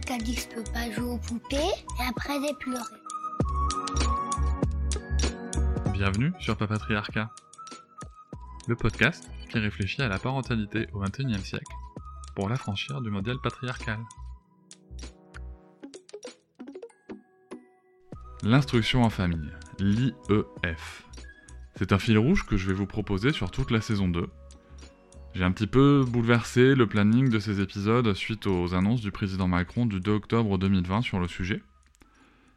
Quelqu'un qui a dit que je peux pas jouer aux poupées et après j'ai pleuré. Bienvenue sur Papatriarcat, le podcast qui réfléchit à la parentalité au XXIe siècle pour l'affranchir du modèle patriarcal. L'instruction en famille, l'IEF. C'est un fil rouge que je vais vous proposer sur toute la saison 2. J'ai un petit peu bouleversé le planning de ces épisodes suite aux annonces du président Macron du 2 octobre 2020 sur le sujet.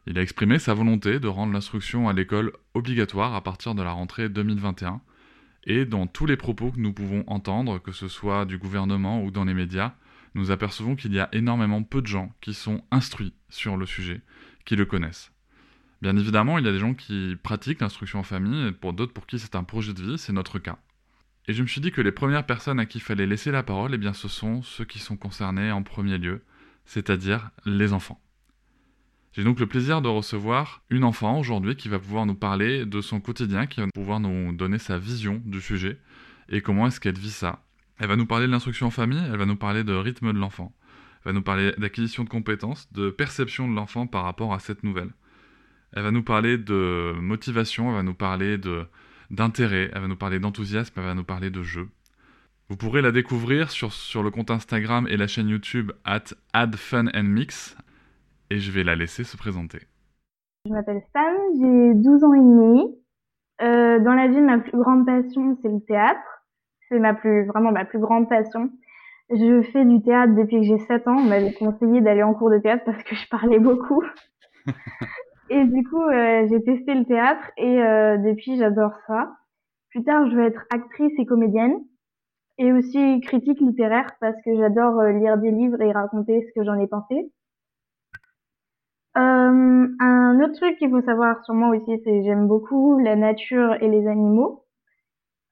Il a exprimé sa volonté de rendre l'instruction à l'école obligatoire à partir de la rentrée 2021, et dans tous les propos que nous pouvons entendre, que ce soit du gouvernement ou dans les médias, nous apercevons qu'il y a énormément peu de gens qui sont instruits sur le sujet, qui le connaissent. Bien évidemment, il y a des gens qui pratiquent l'instruction en famille, et pour d'autres pour qui c'est un projet de vie, c'est notre cas. Et je me suis dit que les premières personnes à qui il fallait laisser la parole, eh bien ce sont ceux qui sont concernés en premier lieu, c'est-à-dire les enfants. J'ai donc le plaisir de recevoir une enfant aujourd'hui qui va pouvoir nous parler de son quotidien, qui va pouvoir nous donner sa vision du sujet et comment est-ce qu'elle vit ça. Elle va nous parler de l'instruction en famille, elle va nous parler de rythme de l'enfant, elle va nous parler d'acquisition de compétences, de perception de l'enfant par rapport à cette nouvelle. Elle va nous parler de motivation, elle va nous parler de d'intérêt, elle va nous parler d'enthousiasme, elle va nous parler de jeu. Vous pourrez la découvrir sur, sur le compte Instagram et la chaîne YouTube at addfunandmix et je vais la laisser se présenter. Je m'appelle Sam, j'ai 12 ans et demi. Euh, dans la vie, ma plus grande passion, c'est le théâtre. C'est ma plus, vraiment ma plus grande passion. Je fais du théâtre depuis que j'ai 7 ans. On m'avait conseillé d'aller en cours de théâtre parce que je parlais beaucoup. Et du coup, euh, j'ai testé le théâtre et euh, depuis, j'adore ça. Plus tard, je veux être actrice et comédienne et aussi critique littéraire parce que j'adore euh, lire des livres et raconter ce que j'en ai pensé. Un autre truc qu'il faut savoir sur moi aussi, c'est j'aime beaucoup la nature et les animaux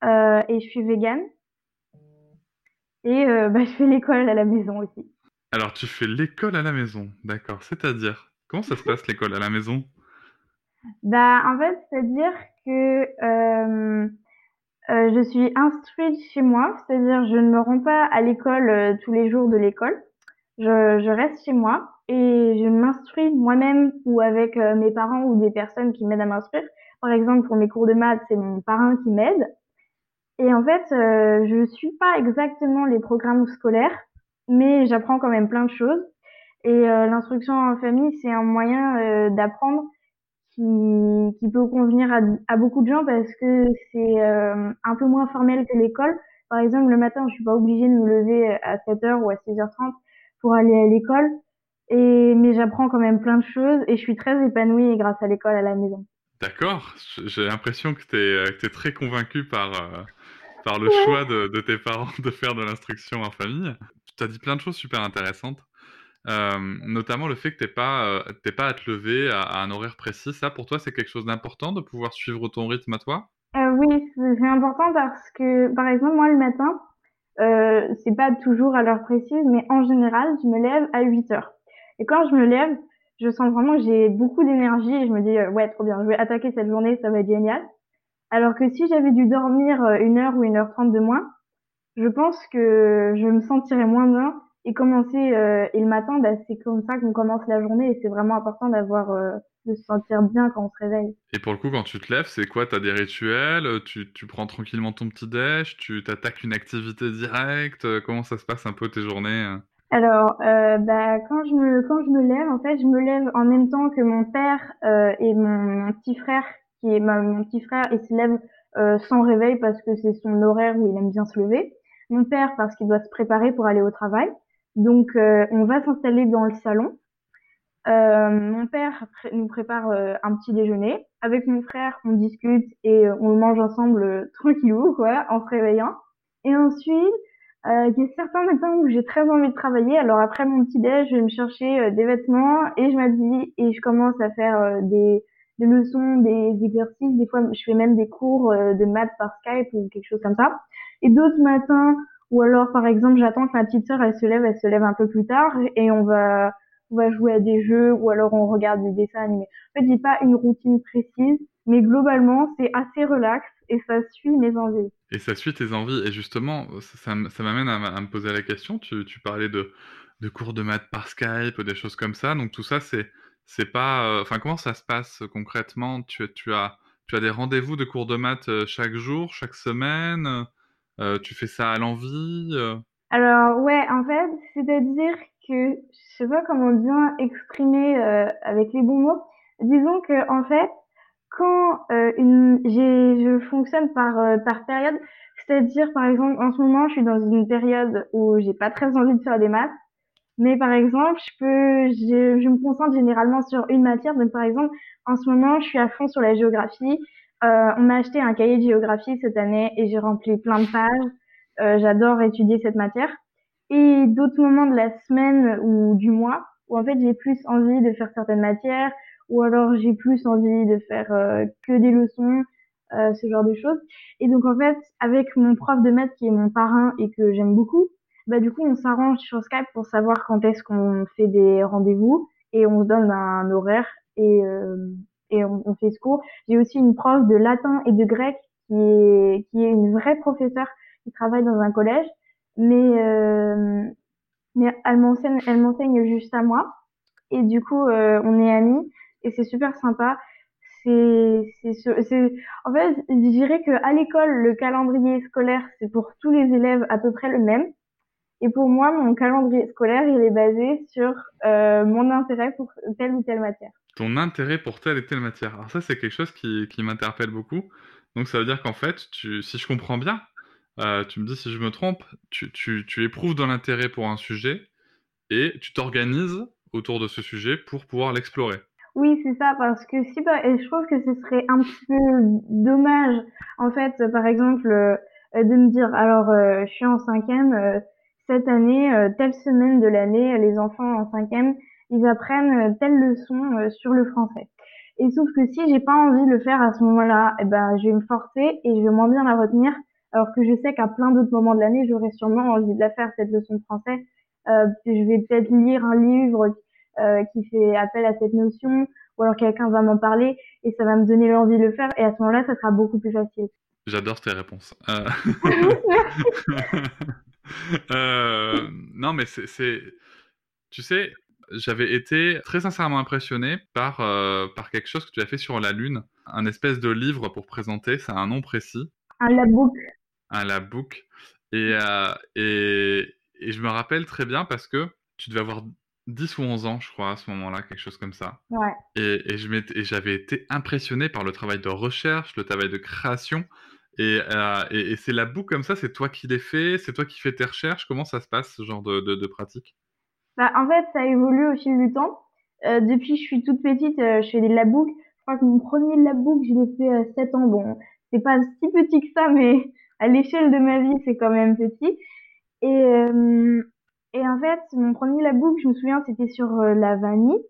et je suis végane et bah, je fais l'école à la maison aussi. Alors, tu fais l'école à la maison, d'accord. C'est-à-dire? Comment ça se passe l'école à la maison? Bah en fait, c'est-à-dire que euh, euh, je suis instruite chez moi, c'est-à-dire je ne me rends pas à l'école euh, tous les jours de l'école. Je, je, reste chez moi et je m'instruis moi-même ou avec euh, mes parents ou des personnes qui m'aident à m'instruire. Par exemple, pour mes cours de maths, c'est mon parrain qui m'aide. Et en fait, euh, je suis pas exactement les programmes scolaires, mais j'apprends quand même plein de choses. Et euh, l'instruction en famille, c'est un moyen euh, d'apprendre qui, qui, peut convenir à, à, beaucoup de gens parce que c'est euh, un peu moins formel que l'école. Par exemple, le matin, je suis pas obligée de me lever à 7h ou à 6h30 pour aller à l'école. Et, mais j'apprends quand même plein de choses et je suis très épanouie grâce à l'école à la maison. D'accord. J'ai l'impression que tu es, es, très convaincue par, par le ouais. choix de, de, tes parents de faire de l'instruction en famille. Tu as dit plein de choses super intéressantes. Euh, notamment le fait que tu n'es pas, euh, pas à te lever à, à, un horaire précis. Ça, pour toi, c'est quelque chose d'important de pouvoir suivre ton rythme à toi? Euh, Oui, c'est important parce que, par exemple, moi, le matin, euh, c'est pas toujours à l'heure précise, mais en général, je me lève à 8 heures. Et quand je me lève, je sens vraiment que j'ai beaucoup d'énergie et je me dis, euh, ouais, trop bien, je vais attaquer cette journée, ça va être génial. Alors que si j'avais dû dormir euh, une heure ou une heure trente de moins, je pense que je me sentirais moins bien et commencer euh, et le matin bah, c'est comme ça qu'on commence la journée et c'est vraiment important d'avoir euh, de se sentir bien quand on se réveille. Et pour le coup quand tu te lèves, c'est quoi? Tu as des rituels, tu, tu prends tranquillement ton petit déj, tu t'attaques une activité directe, comment ça se passe un peu tes journées alors, euh, bah, quand je me quand je me lève, en fait, je me lève en même temps que mon père euh, et mon, mon, petit frère, qui est ma, mon petit frère, il se lève euh, sans réveil parce que c'est son horaire où il aime bien se lever. Mon père parce qu'il doit se préparer pour aller au travail. Donc, euh, on va s'installer dans le salon. Euh, mon père nous prépare euh, un petit déjeuner. Avec mon frère, on discute et on mange ensemble tranquillou, quoi, en se réveillant. Et ensuite, Euh, il y a certains matins où j'ai très envie de travailler. Alors après mon petit déj, je vais me chercher des vêtements et je m'habille et je commence à faire des, des leçons, des exercices. Des fois, je fais même des cours de maths par Skype ou quelque chose comme ça. Et d'autres matins, ou alors par exemple, j'attends que ma petite sœur elle se lève, elle se lève un peu plus tard et on va on va jouer à des jeux ou alors on regarde des dessins animés. En fait, j'ai pas une routine précise, mais globalement, c'est assez relax et ça suit mes envies. Et ça suit tes envies. Et justement, ça, ça m'amène à me poser la question. Tu, tu parlais de, de cours de maths par Skype, des choses comme ça. Donc tout ça, c'est, c'est pas. euh, Enfin, comment ça se passe concrètement? Tu, tu as, tu as des rendez-vous de cours de maths euh, chaque jour, chaque semaine? Euh, tu fais ça à l'envie? euh? Alors ouais, en fait, c'est-à-dire que je sais pas comment bien exprimer euh, avec les bons mots. Disons que en fait, quand une, je fonctionne par par période, c'est-à-dire par exemple en ce moment, je suis dans une période où j'ai pas très envie de faire des maths. Mais par exemple, je peux, je, je me concentre généralement sur une matière. Donc par exemple, en ce moment, je suis à fond sur la géographie. Euh, on m'a acheté un cahier de géographie cette année et j'ai rempli plein de pages. Euh, j'adore étudier cette matière. Et d'autres moments de la semaine ou du mois où en fait j'ai plus envie de faire certaines matières ou alors j'ai plus envie de faire euh, que des leçons, euh, ce genre de choses. Et donc en fait, avec mon prof de maths qui est mon parrain et que j'aime beaucoup, bah du coup on s'arrange sur Skype pour savoir quand est-ce qu'on fait des rendez-vous et on se donne un horaire et euh, et on, on fait ce cours. J'ai aussi une prof de latin et de grec qui est qui est une vraie professeure qui travaille dans un collège, mais euh, mais elle m'enseigne elle m'enseigne juste à moi et du coup euh, on est amis et c'est super sympa. C'est c'est ce- c'est en fait je dirais que à l'école le calendrier scolaire c'est pour tous les élèves à peu près le même et pour moi, mon calendrier scolaire, il est basé sur euh, mon intérêt pour telle ou telle matière. Ton intérêt pour telle et telle matière. Alors ça, c'est quelque chose qui, qui m'interpelle beaucoup. Donc ça veut dire qu'en fait, si je comprends bien, euh, tu me dis si je me trompe, tu, tu, tu éprouves de l'intérêt pour un sujet et tu t'organises autour de ce sujet pour pouvoir l'explorer. Oui, c'est ça, parce que si, je trouve que ce serait un petit peu dommage, en fait, par exemple, euh, de me dire, alors, euh, je suis en cinquième, cette année, telle semaine de l'année, les enfants en cinquième, ils apprennent euh, telle leçon euh, sur le français. Et sauf que si j'ai pas envie de le faire à ce moment-là, eh ben, je vais me forcer et je vais moins bien la retenir, alors que je sais qu'à plein d'autres moments de l'année, j'aurais sûrement envie de la faire, cette leçon de français. Euh, je vais peut-être lire un livre euh, qui fait appel à cette notion, ou alors quelqu'un va m'en parler et ça va me donner l'envie de le faire et à ce moment-là, ça sera beaucoup plus facile. J'adore tes réponses. Euh, non, mais c'est- tu sais, j'avais été très sincèrement impressionné par, euh, par quelque chose que tu as fait sur la Lune, un espèce de livre pour présenter, ça a un nom précis. Un labook. un labbook. Et, euh, et, et je me rappelle très bien parce que tu devais avoir 10 ou 11 ans, je crois, à ce moment-là, quelque chose comme ça. Ouais. Et, et j'avais été impressionné par le travail de recherche, le travail de création. Et, euh, et, et ces comme ça, c'est toi qui les fais, c'est toi qui fais tes recherches. Comment ça se passe, ce genre de, de, de pratique? Bah, en fait, ça évolue au fil du temps. Euh, depuis que je suis toute petite, euh, je fais des labbooks. Je crois que mon premier labbook, je l'ai fait à 7 ans. Bon, c'est pas si petit que ça, mais à l'échelle de ma vie, c'est quand même petit. Et, euh, et en fait, mon premier labbook, je me souviens, c'était sur euh, la vanille.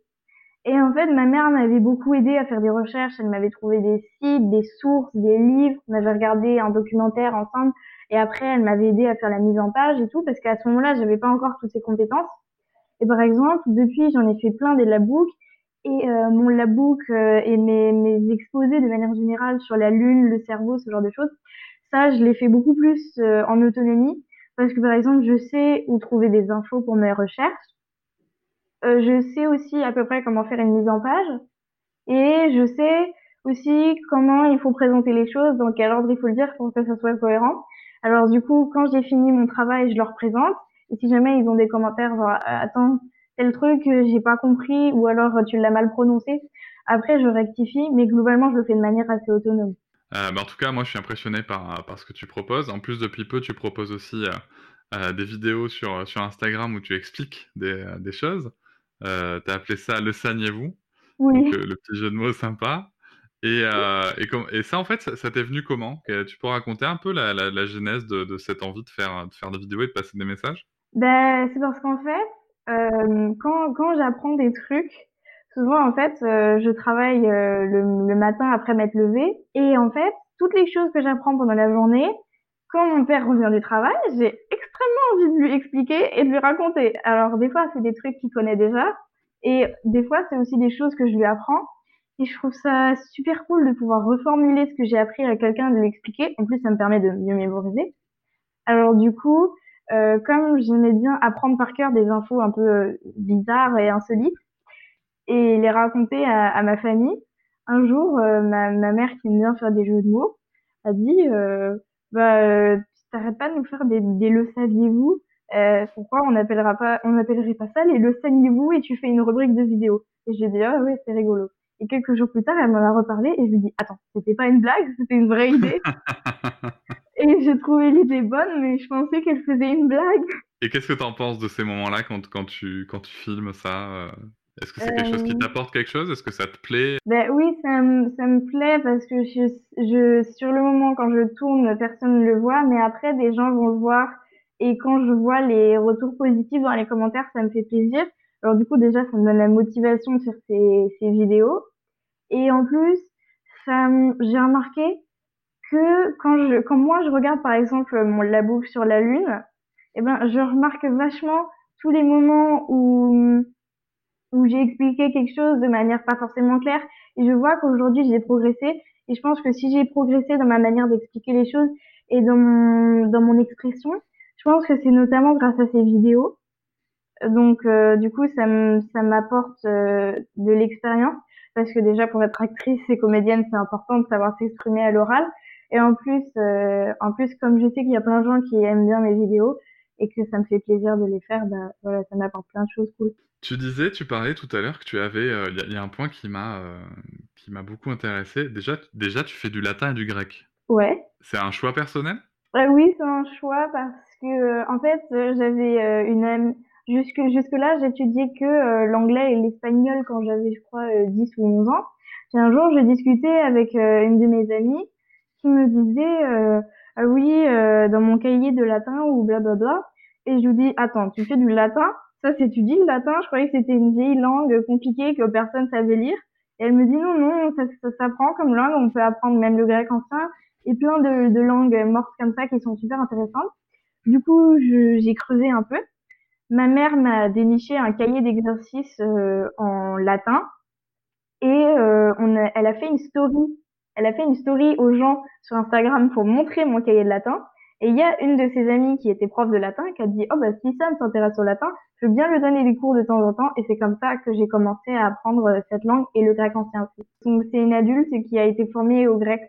Et en fait, ma mère m'avait beaucoup aidé à faire des recherches. Elle m'avait trouvé des sites, des sources, des livres. On avait regardé un documentaire ensemble. Et après, elle m'avait aidé à faire la mise en page et tout, parce qu'à ce moment-là, j'avais pas encore toutes ces compétences. Et par exemple, depuis, j'en ai fait plein des labbooks. Et euh, mon labbook euh, et mes, mes exposés de manière générale sur la lune, le cerveau, ce genre de choses, ça, je l'ai fait beaucoup plus euh, en autonomie. Parce que par exemple, je sais où trouver des infos pour mes recherches. Euh, je sais aussi à peu près comment faire une mise en page. Et je sais aussi comment il faut présenter les choses, dans quel ordre il faut le dire pour que ça soit cohérent. Alors du coup, quand j'ai fini mon travail, je leur présente. Et si jamais ils ont des commentaires, genre, euh, attends, tel truc, euh, j'ai pas compris, ou alors euh, tu l'as mal prononcé, après je rectifie, mais globalement je le fais de manière assez autonome. Euh, bah, en tout cas, moi, je suis impressionné par, par ce que tu proposes. En plus, depuis peu, tu proposes aussi euh, euh, des vidéos sur, sur Instagram où tu expliques des, des choses. Tu as appelé ça Le sagnez-vous. Oui. Donc, le petit jeu de mots sympa. Et, et, com- et ça, en fait, ça, ça t'est venu comment? Tu peux raconter un peu la, la, la genèse de, de cette envie de faire, de faire des vidéos et de passer des messages? Ben, c'est parce qu'en fait, euh, quand, quand j'apprends des trucs, souvent en fait, euh, je travaille euh, le, le matin après m'être levée et en fait, toutes les choses que j'apprends pendant la journée, quand mon père revient du travail, j'ai extrêmement envie de lui expliquer et de lui raconter. Alors des fois, c'est des trucs qu'il connaît déjà et des fois, c'est aussi des choses que je lui apprends. Et je trouve ça super cool de pouvoir reformuler ce que j'ai appris à quelqu'un, de lui expliquer. En plus, ça me permet de mieux mémoriser. Alors du coup, euh, comme j'aimais bien apprendre par cœur des infos un peu euh, bizarres et insolites et les raconter à, à ma famille, un jour, euh, ma, ma mère qui aime bien faire des jeux de mots a dit euh, bah euh, t'arrêtes pas de nous faire des, des le saviez-vous? Euh, pourquoi on appellera pas on appellerait pas ça les le saviez-vous et tu fais une rubrique de vidéos et j'ai dit ah ouais c'est rigolo. Et quelques jours plus tard elle m'en a reparlé et je lui dit attends c'était pas une blague c'était une vraie idée? et j'ai trouvé l'idée bonne, mais je pensais qu'elle faisait une blague. Et qu'est-ce que tu en penses de ces moments-là quand, quand, tu, quand tu filmes ça? euh, Est-ce que c'est quelque chose qui Euh, t'apporte quelque chose? Est-ce que ça te plaît? ben oui, ça me, ça me plaît parce que je, je, sur le moment, quand je tourne, personne ne le voit, mais après, des gens vont le voir. Et quand je vois les retours positifs dans les commentaires, ça me fait plaisir. Alors du coup, déjà, ça me donne la motivation de faire ces, ces vidéos. Et en plus, j'ai remarqué que quand je, quand moi je regarde par exemple mon, la boucle sur la Lune, eh ben, je remarque vachement tous les moments où, où j'ai expliqué quelque chose de manière pas forcément claire. Et je vois qu'aujourd'hui j'ai progressé. Et je pense que si j'ai progressé dans ma manière d'expliquer les choses et dans mon, dans mon expression, je pense que c'est notamment grâce à ces vidéos. Donc euh, du coup ça m'apporte euh, de l'expérience. Parce que déjà pour être actrice et comédienne c'est important de savoir s'exprimer à l'oral et en plus euh, en plus comme je sais qu'il y a plein de gens qui aiment bien mes vidéos et que ça me fait plaisir de les faire, bah voilà ça m'apporte plein de choses cool. Tu disais, tu parlais tout à l'heure que tu avais, euh, il y, a- il y a un point qui m'a euh, qui m'a beaucoup intéressé. Déjà, tu- déjà, tu fais du latin et du grec. Ouais. C'est un choix personnel? Oui, c'est un choix parce que en fait j'avais une amie jusque jusque là j'étudiais que l'anglais et l'espagnol quand j'avais je crois euh, 10 ou 11 ans. Et un jour je discutais avec une de mes amies me disait euh, ah oui euh, dans mon cahier de latin ou blablabla et je lui dis attends tu fais du latin? Ça s'étudie le latin? Je croyais que c'était une vieille langue compliquée que personne savait lire et elle me dit non non ça, ça s'apprend comme langue on peut apprendre même le grec ancien et plein de, de langues mortes comme ça qui sont super intéressantes. Du coup, j'ai creusé un peu. Ma mère m'a déniché un cahier d'exercices euh, en latin et euh, elle a fait une story. Elle a fait une story aux gens sur Instagram pour montrer mon cahier de latin. Et il y a une de ses amies qui était prof de latin qui a dit oh bah si Sam s'intéresse au latin, je veux bien lui donner des cours de temps en temps. Et c'est comme ça que j'ai commencé à apprendre euh, cette langue et le grec ancien aussi. Donc c'est une adulte qui a été formée au grec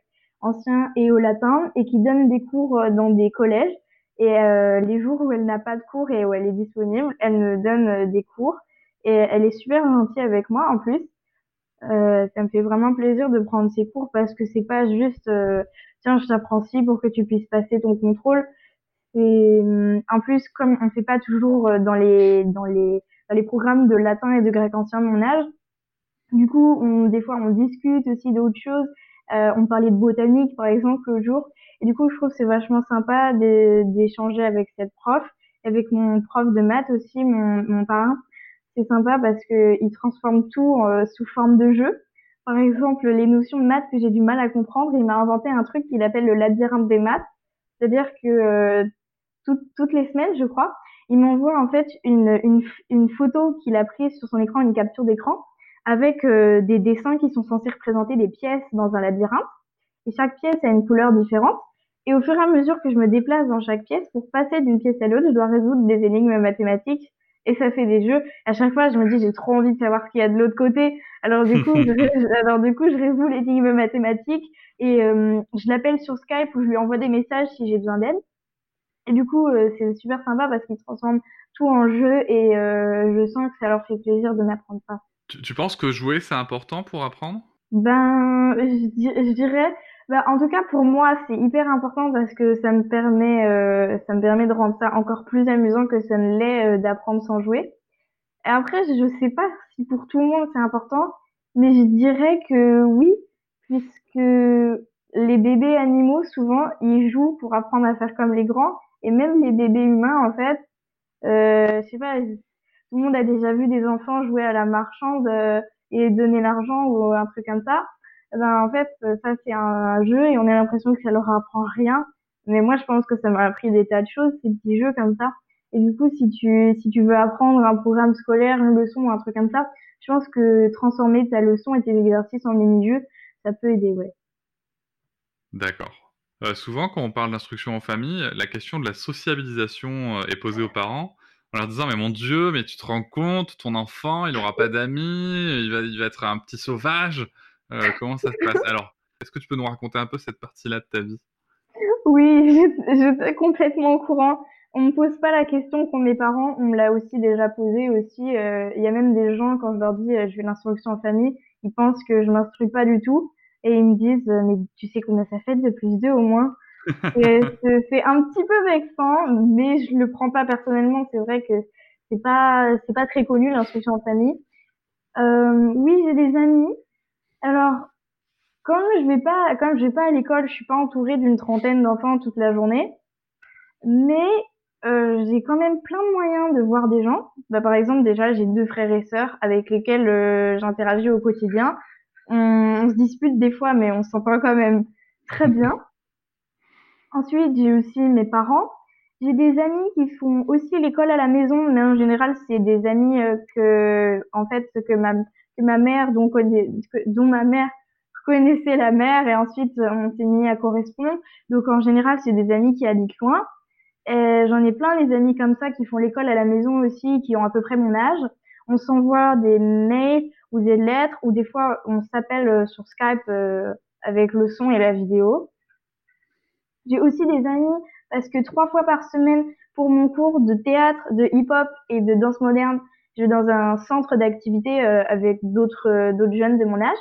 ancien et au latin et qui donne des cours euh, dans des collèges. Et euh, les jours où elle n'a pas de cours et où elle est disponible, elle me donne euh, des cours. Et elle est super gentille avec moi en plus. Euh, ça me fait vraiment plaisir de prendre ces cours parce que c'est pas juste euh, tiens je t'apprends ci pour que tu puisses passer ton contrôle. C'est hum, en plus comme on fait pas toujours euh, dans les dans les dans les programmes de latin et de grec ancien mon âge, du coup, on, des fois, on discute aussi d'autres choses. Euh, on parlait de botanique, par exemple, l'autre jour. Et du coup, je trouve c'est vachement sympa d'échanger avec cette prof, avec mon prof de maths aussi, mon, mon parrain. C'est sympa parce que il transforme tout euh, sous forme de jeu. Par exemple, les notions de maths que j'ai du mal à comprendre, il m'a inventé un truc qu'il appelle le labyrinthe des maths. C'est-à-dire que euh, toutes les semaines, je crois, il m'envoie en fait une, une, une photo qu'il a prise sur son écran, une capture d'écran, avec euh, des dessins qui sont censés représenter des pièces dans un labyrinthe. Et chaque pièce a une couleur différente. Et au fur et à mesure que je me déplace dans chaque pièce, pour passer d'une pièce à l'autre, je dois résoudre des énigmes mathématiques. Et ça fait des jeux. À chaque fois, je me dis, j'ai trop envie de savoir ce qu'il y a de l'autre côté. Alors du coup, je, alors du coup, je résous l'énigme mathématique et euh, je l'appelle sur Skype ou je lui envoie des messages si j'ai besoin d'aide. Et du coup, euh, c'est super sympa parce qu'ils transforment tout en jeu et euh, je sens que ça leur fait plaisir de m'apprendre ça. Tu, tu penses que jouer, c'est important pour apprendre? Ben, je dirais, ben, en tout cas pour moi, c'est hyper important parce que ça me permet, euh, ça me permet de rendre ça encore plus amusant que ça ne l'est euh, d'apprendre sans jouer. Et après, je sais pas si pour tout le monde c'est important, mais je dirais que oui, puisque les bébés animaux, souvent, ils jouent pour apprendre à faire comme les grands, et même les bébés humains, en fait, euh, je sais pas, tout le monde a déjà vu des enfants jouer à la marchande euh, et donner l'argent ou un truc comme ça. Eh ben, en fait, ça, c'est un, jeu et on a l'impression que ça leur apprend rien. Mais moi, je pense que ça m'a appris des tas de choses, ces petits jeux comme ça. Et du coup, si tu, si tu veux apprendre un programme scolaire, une leçon un truc comme ça, je pense que transformer ta leçon et tes exercices en mini-jeux, ça peut aider, ouais. D'accord. Euh, souvent, quand on parle d'instruction en famille, la question de la sociabilisation euh, est posée aux parents en leur disant mais mon Dieu, mais tu te rends compte, ton enfant, il n'aura pas d'amis, il va, il va être un petit sauvage. Euh, comment ça se passe? Alors, est-ce que tu peux nous raconter un peu cette partie-là de ta vie? Oui, je, suis complètement au courant. On me pose pas la question qu'ont mes parents, on me l'a aussi déjà posé aussi. Il y a même des gens quand je leur dis je fais l'instruction en famille, ils pensent que je m'instruis pas du tout et ils me disent mais tu sais combien ça fait de plus deux au moins? C'est un petit peu vexant mais je le prends pas personnellement c'est vrai que c'est pas c'est pas très connu l'instruction en famille euh, oui j'ai des amis alors comme je vais pas comme je vais pas à l'école je suis pas entourée d'une trentaine d'enfants toute la journée mais euh, j'ai quand même plein de moyens de voir des gens. Bah, par exemple, déjà, j'ai deux frères et sœurs avec lesquels euh, j'interagis au quotidien. On, se dispute des fois, mais on s'entend quand même très bien. Ensuite, j'ai aussi mes parents. J'ai des amis qui font aussi l'école à la maison, mais en général, c'est des amis euh, que, en fait, que ma, que ma mère, dont, dont ma mère connaissait la mère, et ensuite on s'est mis à correspondre. Donc en général, c'est des amis qui habitent loin. J'en ai plein les amis comme ça qui font l'école à la maison aussi, qui ont à peu près mon âge. On s'envoie des mails, ou des lettres, ou des fois on s'appelle euh, sur Skype euh, avec le son et la vidéo. J'ai aussi des amis parce que trois fois par semaine pour mon cours de théâtre, de hip-hop et de danse moderne, je vais dans un centre d'activité euh, avec d'autres d'autres jeunes de mon âge.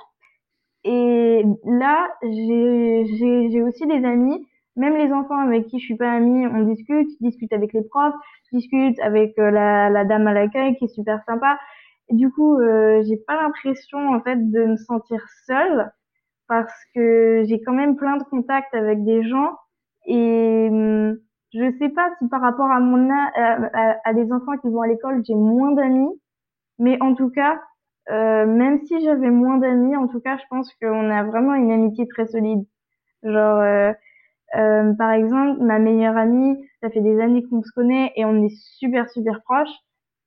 Et là, j'ai aussi des amis, même les enfants avec qui je suis pas amie, on discute, discute avec les profs, discute avec la, la dame à l'accueil qui est super sympa du coup, euh, j'ai pas l'impression en fait de me sentir seule parce que j'ai quand même plein de contacts avec des gens et hum, je sais pas si par rapport à mon à, à, des enfants qui vont à l'école, j'ai moins d'amis, mais en tout cas, euh, même si j'avais moins d'amis, en tout cas, je pense qu'on a vraiment une amitié très solide. Genre, euh, euh, par exemple, ma meilleure amie, ça fait des années qu'on se connaît et on est super super proches.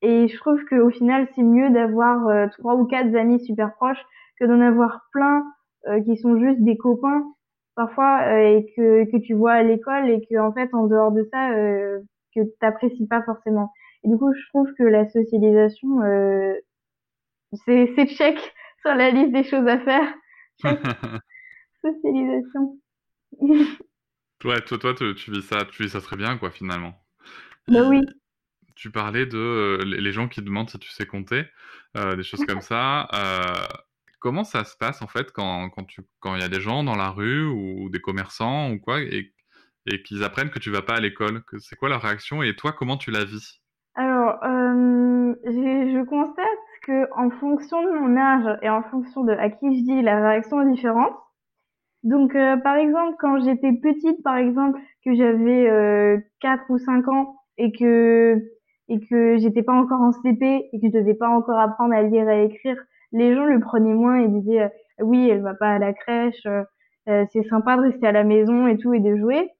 Et je trouve qu'au final, c'est mieux d'avoir euh, trois ou quatre amis super proches que d'en avoir plein euh, qui sont juste des copains parfois euh, et que, que tu vois à l'école et que en fait en dehors de ça que t'apprécies pas forcément. Et du coup, je trouve que la socialisation c'est c'est check sur la liste des choses à faire. socialisation. ouais, toi, toi, tu, vis ça, tu vis ça très bien, quoi, finalement. Bah oui tu parlais de euh, les gens qui demandent si tu sais compter, euh, des choses comme ça. Euh, comment ça se passe en fait quand, quand quand il y a des gens dans la rue ou, des commerçants ou quoi et, et qu'ils apprennent que tu vas pas à l'école? C'est quoi leur réaction et toi comment tu la vis? Alors je constate que en fonction de mon âge et en fonction de à qui je dis la réaction est différente. Donc par exemple quand j'étais petite par exemple que j'avais 4 ou 5 ans et que et que j'étais pas encore en CP et que je devais pas encore apprendre à lire et à écrire, les gens le prenaient moins et disaient euh, oui, elle va pas à la crèche, euh, euh, c'est sympa de rester à la maison et tout et de jouer.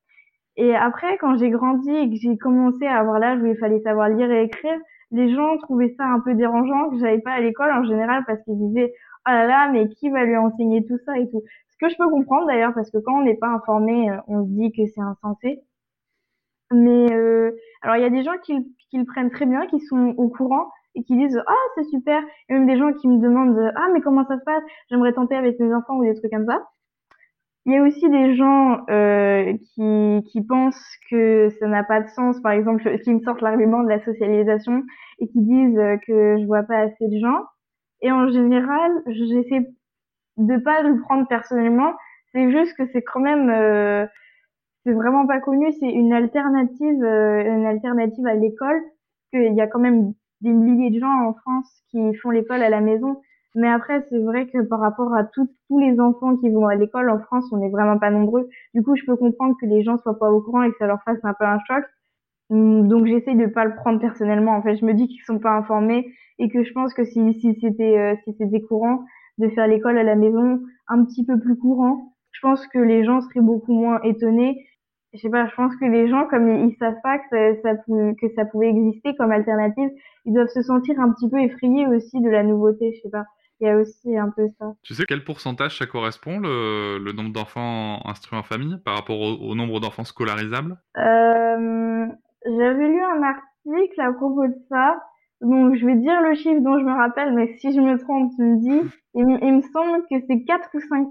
Et après, quand j'ai grandi et que j'ai commencé à avoir l'âge où il fallait savoir lire et écrire, les gens trouvaient ça un peu dérangeant que j'aille pas à l'école en général parce qu'ils disaient oh là là, mais qui va lui enseigner tout ça et tout. Ce que je peux comprendre d'ailleurs parce que quand on n'est pas informé, on se dit que c'est insensé. Mais euh, alors il y a des gens qui, qui le prennent très bien, qui sont au courant et qui disent ah c'est super. Et même des gens qui me demandent ah mais comment ça se passe? J'aimerais tenter avec mes enfants ou des trucs comme ça. Il y a aussi des gens euh, qui, qui pensent que ça n'a pas de sens, par exemple, qui me sortent l'argument de la socialisation et qui disent que je vois pas assez de gens. Et en général, j'essaie de pas le prendre personnellement. C'est juste que c'est quand même euh, c'est vraiment pas connu. C'est une alternative, euh, une alternative à l'école. Qu'il y a quand même des milliers de gens en France qui font l'école à la maison. Mais après, c'est vrai que par rapport à tous les enfants qui vont à l'école en France, on n'est vraiment pas nombreux. Du coup, je peux comprendre que les gens soient pas au courant et que ça leur fasse un peu un choc. Hum, donc, j'essaie de pas le prendre personnellement. En fait, je me dis qu'ils sont pas informés et que je pense que si, si c'était euh, si c'était courant de faire l'école à la maison un petit peu plus courant, je pense que les gens seraient beaucoup moins étonnés. Je sais pas, je pense que les gens, comme ils, savent pas que ça, ça, que ça pouvait exister comme alternative, ils doivent se sentir un petit peu effrayés aussi de la nouveauté. Je sais pas il y a aussi un peu ça. Tu sais quel pourcentage ça correspond, le, le nombre d'enfants instruits en famille, par rapport au, nombre d'enfants scolarisables? Euh, J'avais lu un article à propos de ça. Donc, je vais dire le chiffre dont je me rappelle, mais si je me trompe, tu me dis. Il, il me semble que c'est 4 ou 5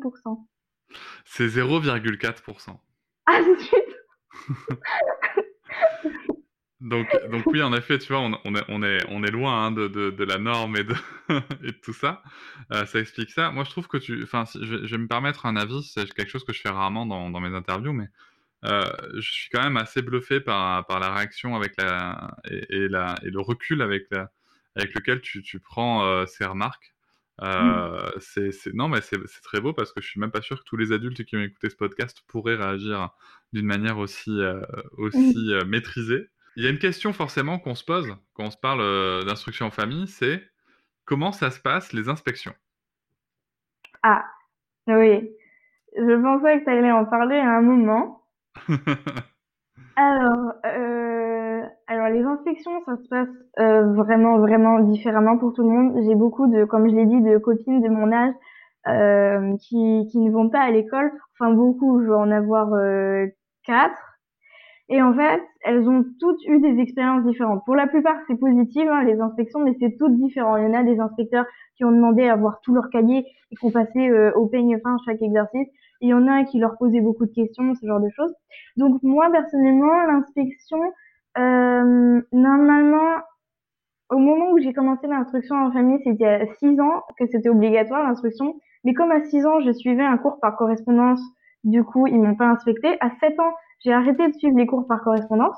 C'est 0,4 Ah, zut Donc, donc oui, en effet, tu vois, on, est, on, est, on est loin hein, de, de, la norme et de, tout ça. Euh, ça explique ça. Moi, je trouve que tu... Enfin, je, vais me permettre un avis, c'est quelque chose que je fais rarement dans, dans mes interviews, mais euh, je suis quand même assez bluffé par, par la réaction avec la, et, la, et le recul avec, avec lequel tu, tu prends euh, ces remarques. Euh, c'est, non, mais c'est, très beau parce que je suis même pas sûr que tous les adultes qui ont écouté ce podcast pourraient réagir d'une manière aussi, euh, aussi euh, maîtrisée. Il y a une question forcément qu'on se pose quand on se parle d'instruction en famille, c'est comment ça se passe les inspections? Ah, oui. Je pensais que tu allais en parler à un moment. alors, les inspections, ça se passe euh, vraiment, vraiment différemment pour tout le monde. J'ai beaucoup de, comme je l'ai dit, de copines de mon âge qui, qui ne vont pas à l'école. Enfin, beaucoup, je vais en avoir quatre. Et en fait, elles ont toutes eu des expériences différentes. Pour la plupart, c'est positif, hein, les inspections, mais c'est toutes différent. Il y en a des inspecteurs qui ont demandé à voir tout leur cahier et qui ont passé euh, au peigne fin chaque exercice. Il y en a qui leur posaient beaucoup de questions, ce genre de choses. Donc moi, personnellement, l'inspection, euh, normalement, au moment où j'ai commencé l'instruction en famille, c'était à 6 ans que c'était obligatoire l'instruction. Mais comme à 6 ans, je suivais un cours par correspondance, du coup, ils m'ont pas inspecté. À 7 ans, j'ai arrêté de suivre les cours par correspondance.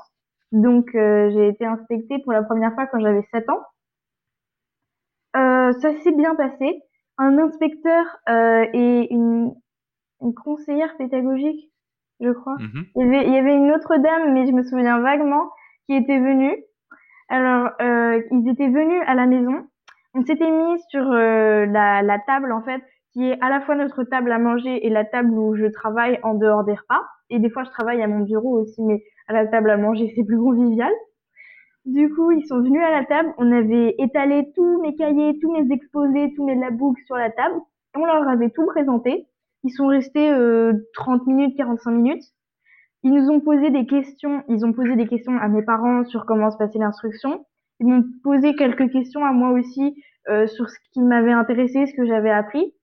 Donc, euh, j'ai été inspectée pour la première fois quand j'avais 7 ans. Euh, ça s'est bien passé. Un inspecteur euh, et une, une, conseillère pédagogique, je crois. Mm-hmm. il, y avait, il, y avait, une autre dame, mais je me souviens vaguement, qui était venue. Alors, euh, ils étaient venus à la maison. On s'était mis sur euh, la, table, en fait, qui est à la fois notre table à manger et la table où je travaille en dehors des repas et des fois je travaille à mon bureau aussi, mais à la table à manger c'est plus convivial. Du coup, ils sont venus à la table, on avait étalé tous mes cahiers, tous mes exposés, tous mes labooks sur la table, on leur avait tout présenté. Ils sont restés euh, 30 minutes, 45 minutes. Ils nous ont posé des questions, ils ont posé des questions à mes parents sur comment se passait l'instruction. Ils m'ont posé quelques questions à moi aussi euh, sur ce qui m'avait intéressé, ce que j'avais appris.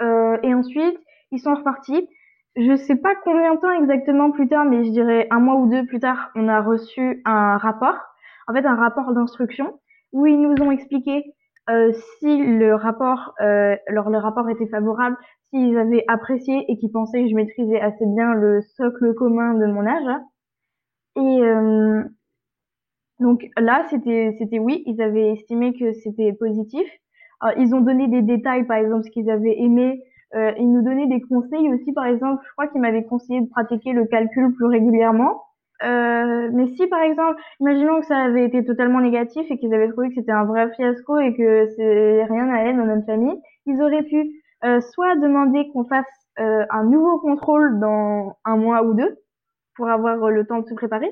Euh, et ensuite, ils sont repartis. Je sais pas combien de temps exactement plus tard, mais je dirais un mois ou deux plus tard, on a reçu un rapport, en fait un rapport d'instruction, où ils nous ont expliqué euh, si le rapport, euh, leur, le rapport était favorable, s'ils avaient apprécié et qu'ils pensaient que je maîtrisais assez bien le socle commun de mon âge. Et euh, donc là, c'était c'était oui, ils avaient estimé que c'était positif. Alors, ils ont donné des détails, par exemple, ce qu'ils avaient aimé, euh, il nous donnait des conseils aussi, par exemple, je crois qu'il m'avait conseillé de pratiquer le calcul plus régulièrement. Euh, mais si par exemple, imaginons que ça avait été totalement négatif et qu'ils avaient trouvé que c'était un vrai fiasco et que rien elle dans notre famille, ils auraient pu euh, soit demander qu'on fasse euh, un nouveau contrôle dans un mois ou deux pour avoir le temps de se préparer,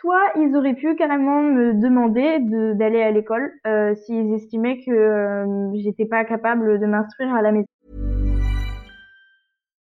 soit ils auraient pu carrément me demander d'aller à l'école euh, s'ils estimaient que euh, j'étais pas capable de m'instruire à la maison.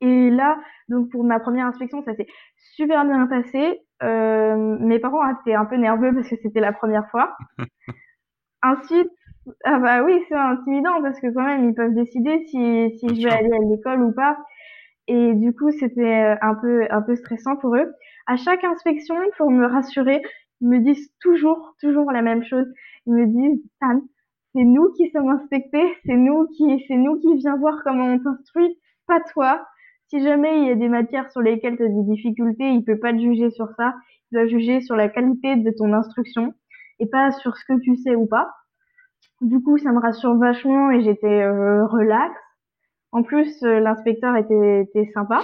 Et là, donc pour ma première inspection, ça s'est super bien passé. Euh, mes parents étaient un peu nerveux parce que c'était la première fois. Ensuite, ah bah oui, c'est intimidant parce que quand même, ils peuvent décider si, si je vais aller à l'école ou pas. Et du coup, c'était un peu, un peu stressant pour eux. À chaque inspection, pour me rassurer, ils me disent toujours, toujours la même chose. Ils me disent, Sam, c'est nous qui sommes inspectés, c'est nous qui, c'est nous qui vient voir comment on t'instruit, pas toi. Si jamais il y a des matières sur lesquelles tu as des difficultés, il peut pas te juger sur ça. Il doit juger sur la qualité de ton instruction et pas sur ce que tu sais ou pas. Du coup, ça me rassure vachement et j'étais euh, relax. En plus, euh, l'inspecteur était, était, sympa.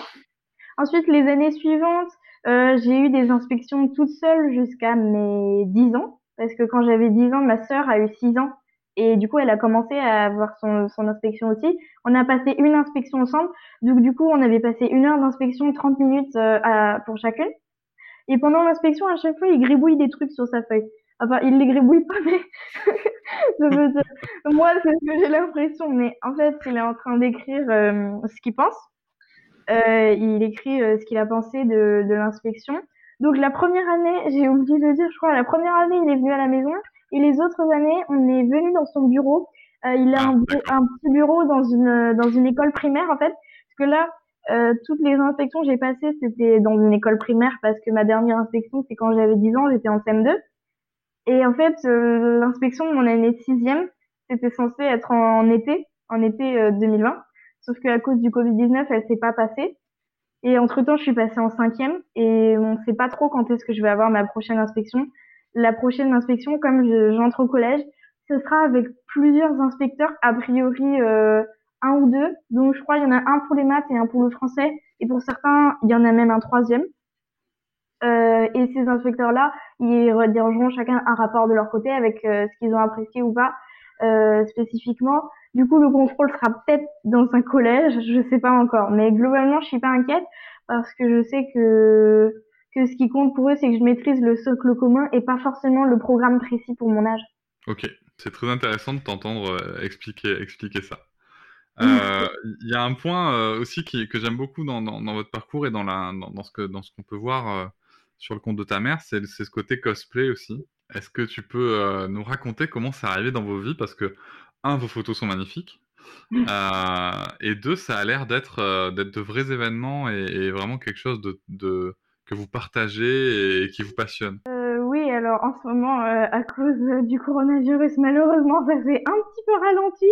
Ensuite, les années suivantes, euh, j'ai eu des inspections toute seule jusqu'à mes 10 ans. Parce que quand j'avais 10 ans, ma sœur a eu 6 ans. Et du coup, elle a commencé à avoir son, son inspection aussi. On a passé une inspection ensemble. Donc, du coup, on avait passé une heure d'inspection, 30 minutes euh, pour chacune. Et pendant l'inspection, à chaque fois, il gribouille des trucs sur sa feuille. Enfin, il les gribouille pas, mais moi, c'est ce que j'ai l'impression. Mais en fait, il est en train d'écrire euh, ce qu'il pense. Euh, il écrit ce qu'il a pensé de, de l'inspection. Donc, la première année, j'ai oublié de dire, je crois, la première année, il est venu à la maison. Et les autres années, on est venu dans son bureau. Euh, il a un, un, petit bureau dans une, dans une école primaire, en fait. Parce que là, euh, toutes les inspections que j'ai passées, c'était dans une école primaire parce que ma dernière inspection, c'est quand j'avais 10 ans, j'étais en CM2. Et en fait, euh, l'inspection de mon année de sixième, c'était censé être en, en, été, en été 2020. Sauf qu'à cause du Covid-19, elle s'est pas passée. Et entre-temps, je suis passée en cinquième et on sait pas trop quand est-ce que je vais avoir ma prochaine inspection la prochaine inspection, comme j'entre au collège, ce sera avec plusieurs inspecteurs, a priori euh, un ou deux. Donc je crois qu'il y en a un pour les maths et un pour le français. Et pour certains, il y en a même un troisième. Euh, et ces inspecteurs-là, ils redirigeront chacun un rapport de leur côté avec euh, ce qu'ils ont apprécié ou pas euh, spécifiquement. Du coup, le contrôle sera peut-être dans un collège, je sais pas encore. Mais globalement, je suis pas inquiète parce que je sais que que ce qui compte pour eux, c'est que je maîtrise le socle commun et pas forcément le programme précis pour mon âge. Ok, c'est très intéressant de t'entendre euh, expliquer, expliquer ça. Euh, il y a un point euh, aussi qui, que j'aime beaucoup dans, dans, dans, votre parcours et dans, la, dans, ce qu'on peut voir euh, sur le compte de ta mère, c'est ce côté cosplay aussi. Est-ce que tu peux euh, nous raconter comment ça arrivé dans vos vies? Parce que, un, vos photos sont magnifiques. et deux, ça a l'air d'être d'être de vrais événements et, et, vraiment quelque chose de, de, que vous partagez et qui vous passionne euh, Oui, alors en ce moment, euh, à cause du coronavirus, malheureusement, ça s'est un petit peu ralenti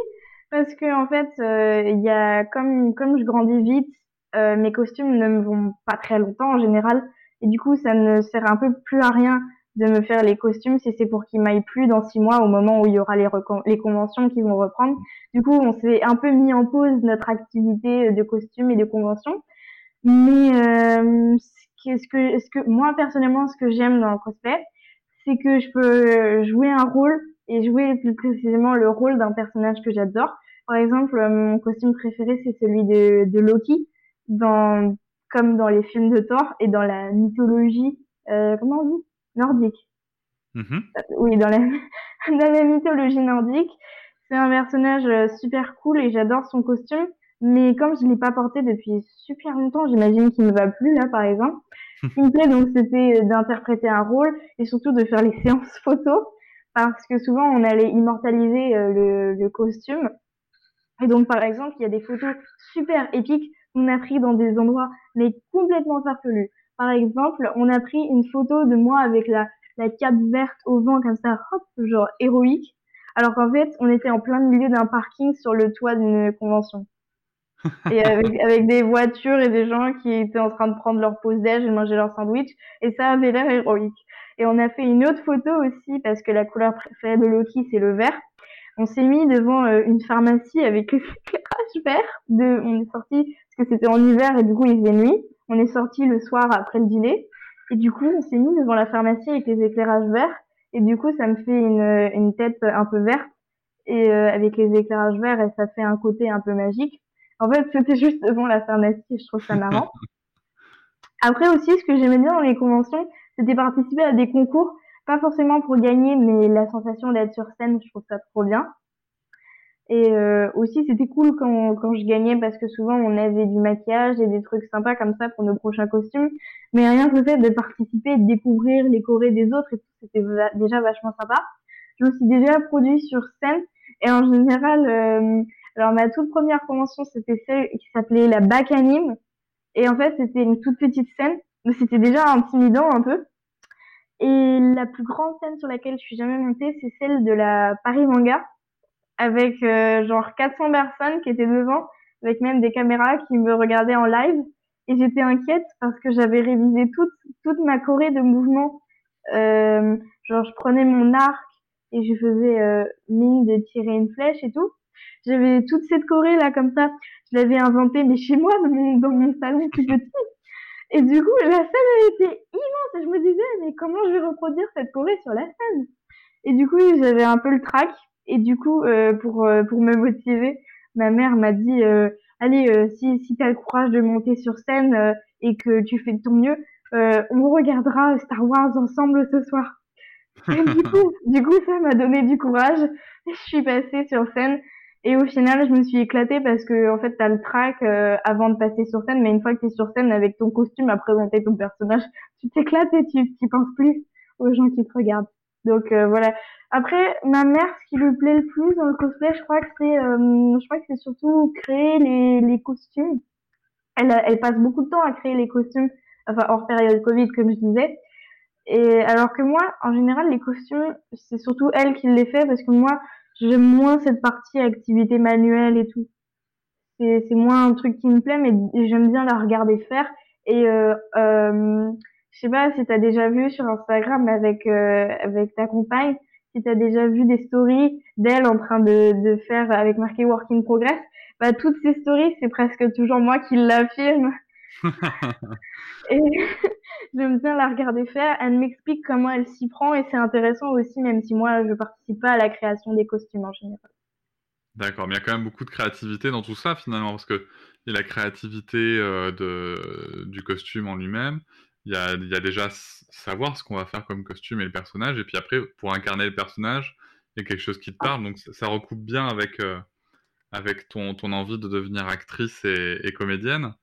parce que en fait, euh, il y a comme comme je grandis vite, euh, mes costumes ne me vont pas très longtemps en général, et du coup, ça ne sert un peu plus à rien de me faire les costumes si c'est pour qu'ils m'aillent plus dans six mois au moment où il y aura les, les conventions qui vont reprendre. Du coup, on s'est un peu mis en pause notre activité de costumes et de conventions. Mais euh, ce que, ce que moi personnellement, ce que j'aime dans le cosplay, c'est que je peux jouer un rôle et jouer plus précisément le rôle d'un personnage que j'adore. Par exemple, mon costume préféré, c'est celui de, de Loki, dans, comme dans les films de Thor et dans la mythologie, euh, comment on dit? Nordique. Mmh. Oui, dans la, dans la mythologie nordique. C'est un personnage euh, super cool et j'adore son costume. Mais comme je l'ai pas porté depuis super longtemps, j'imagine qu'il me va plus là, par exemple. Qui me plaît donc, c'était d'interpréter un rôle et surtout de faire les séances photos, parce que souvent on allait immortaliser euh, le, le, costume. Et donc, par exemple, il y a des photos super épiques qu'on a pris dans des endroits mais complètement farfelus. Par exemple, on a pris une photo de moi avec la, la cape verte au vent comme ça, hop, genre héroïque, alors qu'en fait, on était en plein milieu d'un parking sur le toit d'une convention et avec, avec, des voitures et des gens qui étaient en train de prendre leur pause déj et manger leur sandwich et ça avait l'air héroïque. Et on a fait une autre photo aussi parce que la couleur préférée de Loki c'est le vert. On s'est mis devant euh, une pharmacie avec l'éclairage vert. De, on est sorti parce que c'était en hiver et du coup il faisait nuit. On est sorti le soir après le dîner et du coup on s'est mis devant la pharmacie avec les éclairages verts et du coup ça me fait une, une tête un peu verte et euh, avec les éclairages verts et ça fait un côté un peu magique. En fait, c'était juste devant la pharmacie et je trouve ça marrant. Après aussi, ce que j'aimais bien dans les conventions, c'était participer à des concours, pas forcément pour gagner, mais la sensation d'être sur scène, je trouve ça trop bien. Et euh, aussi, c'était cool quand, quand je gagnais parce que souvent on avait du maquillage et des trucs sympas comme ça pour nos prochains costumes. Mais rien que le fait de participer, de découvrir les chorés des autres et tout, c'était déjà vachement sympa. Je me suis déjà produit sur scène et en général, euh, alors ma toute première convention, c'était celle qui s'appelait la Bac Anime. Et en fait, c'était une toute petite scène, mais c'était déjà intimidant un peu. Et la plus grande scène sur laquelle je suis jamais montée, c'est celle de la Paris Manga avec euh, genre 400 personnes qui étaient devant, avec même des caméras qui me regardaient en live. Et j'étais inquiète parce que j'avais révisé toute, toute ma choré de mouvements. Euh, genre, je prenais mon arc et je faisais euh, mine de tirer une flèche et tout. J'avais toute cette choré là comme ça. Je l'avais inventée, mais chez moi, dans mon, dans mon salon plus petit. Et du coup, la scène elle était immense. Et je me disais, mais comment je vais reproduire cette choré sur la scène? Et du coup, j'avais un peu le trac. Et du coup, euh, pour, euh, pour me motiver, ma mère m'a dit euh, Allez, si, si tu as le courage de monter sur scène et que tu fais de ton mieux, on regardera Star Wars ensemble ce soir. Et du, coup, du coup, ça m'a donné du courage. Je suis passée sur scène. Et au final, je me suis éclatée parce que en fait, tu as le track avant de passer sur scène, mais une fois que tu es sur scène avec ton costume à présenter ton personnage, tu t'éclates et tu ne penses plus aux gens qui te regardent. Donc euh, voilà. Après, ma mère, ce qui lui plaît le plus dans le cosplay, je crois que c'est, euh, je crois que c'est surtout créer les, les costumes. Elle, elle passe beaucoup de temps à créer les costumes, enfin hors période Covid, comme je disais. Et alors que moi, en général, les costumes, c'est surtout elle qui les fait parce que moi, j'aime moins cette partie activité manuelle et tout. C'est, c'est moins un truc qui me plaît, mais j'aime bien la regarder faire. Et euh, euh, je sais pas si tu as déjà vu sur Instagram avec euh, avec ta compagne, si tu as déjà vu des stories d'elle en train de, de faire avec marqué work in progress, bah toutes ces stories, c'est presque toujours moi qui la filme. Et j'aime bien la regarder faire. Elle m'explique comment elle s'y prend et c'est intéressant aussi, même si moi je participe pas à la création des costumes en général. D'accord, mais il y a quand même beaucoup de créativité dans tout ça finalement, parce que il y a la créativité euh, de, du costume en lui-même, il y a, y a, déjà savoir ce qu'on va faire comme costume et le personnage, et puis après, pour incarner le personnage, il y a quelque chose qui te parle, donc ça, recoupe bien avec, euh, avec ton, ton envie de devenir actrice et, et comédienne.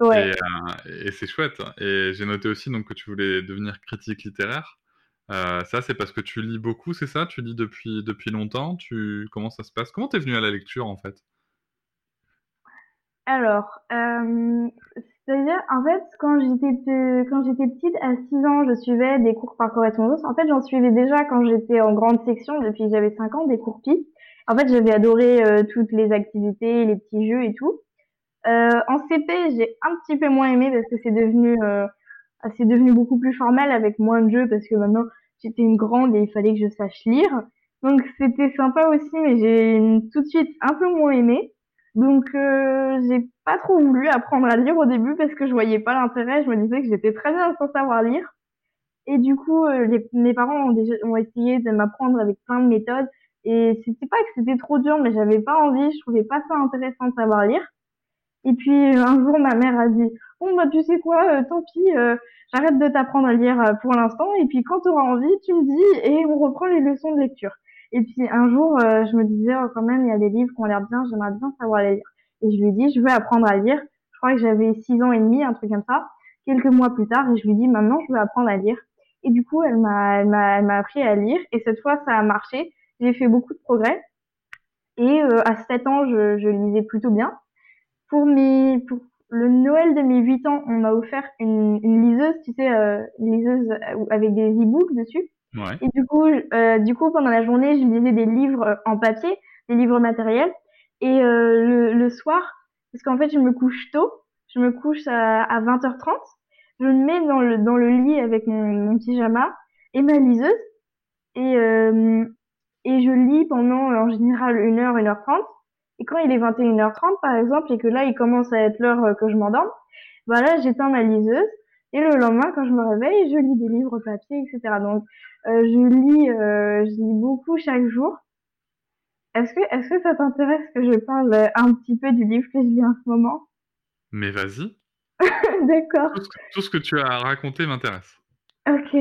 Ouais. Et, euh, et c'est chouette. Et j'ai noté aussi donc, que tu voulais devenir critique littéraire. Euh, ça, c'est parce que tu lis beaucoup, c'est ça? Tu lis depuis, depuis longtemps? Tu... Comment ça se passe? Comment t'es venue à la lecture, en fait? Alors, euh, c'est-à-dire, en fait, quand j'étais quand j'étais petite, à 6 ans, je suivais des cours par correspondance. En fait, j'en suivais déjà quand j'étais en grande section, depuis que j'avais 5 ans, des cours PI. En fait, j'avais adoré euh, toutes les activités, les petits jeux et tout. Euh, en CP, j'ai un petit peu moins aimé parce que c'est devenu euh, c'est devenu beaucoup plus formel avec moins de jeux parce que maintenant j'étais une grande et il fallait que je sache lire. Donc c'était sympa aussi, mais j'ai tout de suite un peu moins aimé. Donc, euh, j'ai pas trop voulu apprendre à lire au début parce que je voyais pas l'intérêt. Je me disais que j'étais très bien sans savoir lire. Et du coup, euh, les, mes parents ont, déjà, ont essayé de m'apprendre avec plein de méthodes. Et c'était pas que c'était trop dur, mais j'avais pas envie. Je trouvais pas ça intéressant de savoir lire. Et puis, un jour, ma mère a dit, bon, bah, tu sais quoi, euh, tant pis, euh, j'arrête de t'apprendre à lire euh, pour l'instant. Et puis, quand tu auras envie, tu me dis et on reprend les leçons de lecture. Et puis un jour, euh, je me disais oh, quand même, il y a des livres qui ont l'air bien, j'aimerais bien savoir les lire. Et je lui dit, je veux apprendre à lire. Je crois que j'avais six ans et demi, un truc comme ça. Quelques mois plus tard, et je lui dit, maintenant, je veux apprendre à lire. Et du coup, elle m'a, elle m'a, elle m'a appris à lire. Et cette fois, ça a marché. J'ai fait beaucoup de progrès. Et euh, à 7 ans, je, je lisais plutôt bien. Pour mes, pour le Noël de mes 8 ans, on m'a offert une, une liseuse, tu sais, euh, une liseuse avec des e-books dessus. Ouais. Et du coup, euh, du coup, pendant la journée, je lisais des livres en papier, des livres matériels. Et euh, le, le soir, parce qu'en fait, je me couche tôt, je me couche à, à 20h30, je me mets dans le, dans le lit avec mon, mon pyjama et ma liseuse. Et, euh, et je lis pendant, en général, 1 heure, 1 heure 30. Et quand il est 21h30, par exemple, et que là, il commence à être l'heure que je m'endorme, voilà, j'éteins ma liseuse. Et le lendemain, quand je me réveille, je lis des livres papier, etc. Donc, euh, je lis, euh, je lis beaucoup chaque jour. Est-ce que, est-ce que ça t'intéresse que je parle un petit peu du livre que je lis en ce moment? Mais vas-y. D'accord. Tout, tout, ce que tu as raconté m'intéresse. Ok.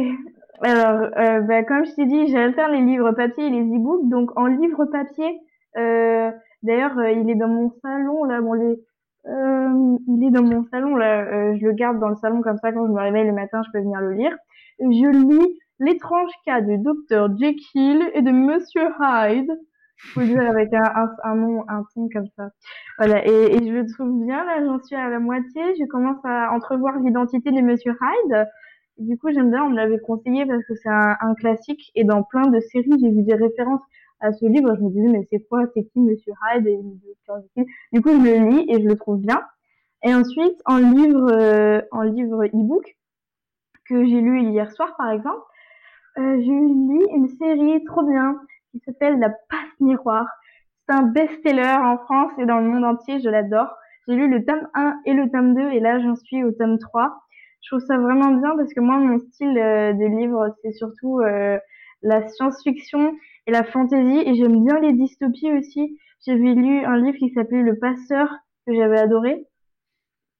Alors, euh, bah, comme je t'ai dit, j'alterne les livres papier et les e-books. Donc, en livre papier, euh, D'ailleurs, euh, il est dans mon salon là. Bon, euh, il est dans mon salon là. Euh, je le garde dans le salon comme ça quand je me réveille le matin, je peux venir le lire. Je lis l'étrange cas de Dr Jekyll et de Monsieur Hyde. Faut dire avec un, un, un nom, un comme ça. Voilà. Et, et je le trouve bien là. J'en suis à la moitié. Je commence à entrevoir l'identité de Monsieur Hyde. Du coup, j'aime bien. On me l'avait conseillé parce que c'est un, un classique et dans plein de séries, j'ai vu des références à ce livre, je me disais, mais c'est quoi, c'est qui Monsieur Hyde et Du coup, je le lis et je le trouve bien. Et ensuite, en livre, euh, en livre e-book, que j'ai lu hier soir, par exemple, euh, je lis une série trop bien qui s'appelle La Passe Miroir. C'est un best-seller en France et dans le monde entier, je l'adore. J'ai lu le tome 1 et le tome 2 et là, j'en suis au tome 3. Je trouve ça vraiment bien parce que moi, mon style euh, de livre, c'est surtout euh, la science-fiction et la fantasy et j'aime bien les dystopies aussi. J'avais lu un livre qui s'appelait Le Passeur que j'avais adoré.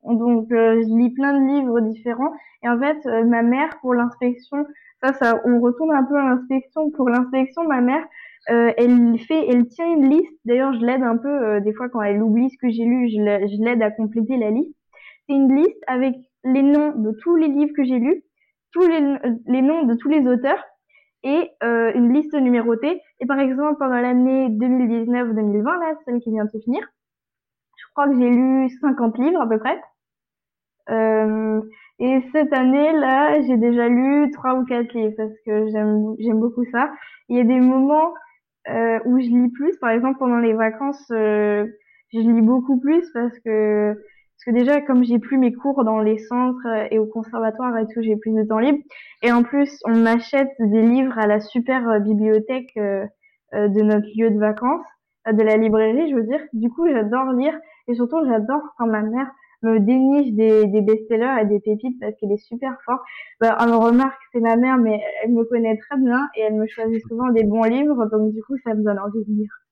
Donc euh, je lis plein de livres différents. Et en fait euh, ma mère pour l'inspection ça ça on retourne un peu à l'inspection. Pour l'inspection ma mère euh, elle fait elle tient une liste. D'ailleurs je l'aide un peu des fois quand elle oublie ce que j'ai lu je l'aide à compléter la liste. C'est une liste avec les noms de tous les livres que j'ai lus tous les, les noms de tous les auteurs et euh, une liste numérotée. Et par exemple, pendant l'année 2019-2020, là, celle qui vient de se finir, je crois que j'ai lu 50 livres à peu près. Euh, et cette année-là, j'ai déjà lu trois ou quatre livres parce que j'aime j'aime beaucoup ça. Il y a des moments euh, où je lis plus. Par exemple, pendant les vacances, euh, je lis beaucoup plus parce que parce que déjà, comme j'ai plus mes cours dans les centres euh, et au conservatoire et tout, j'ai plus de temps libre. Et en plus, on m'achète des livres à la super euh, bibliothèque euh, de notre lieu de vacances, de la librairie, je veux dire. Du coup, j'adore lire et surtout, j'adore quand ma mère me déniche des, des best-sellers et des pépites parce qu'elle est super forte. Bah, on remarque, c'est ma mère, mais elle me connaît très bien et elle me choisit souvent des bons livres, donc du coup, ça me donne envie de lire.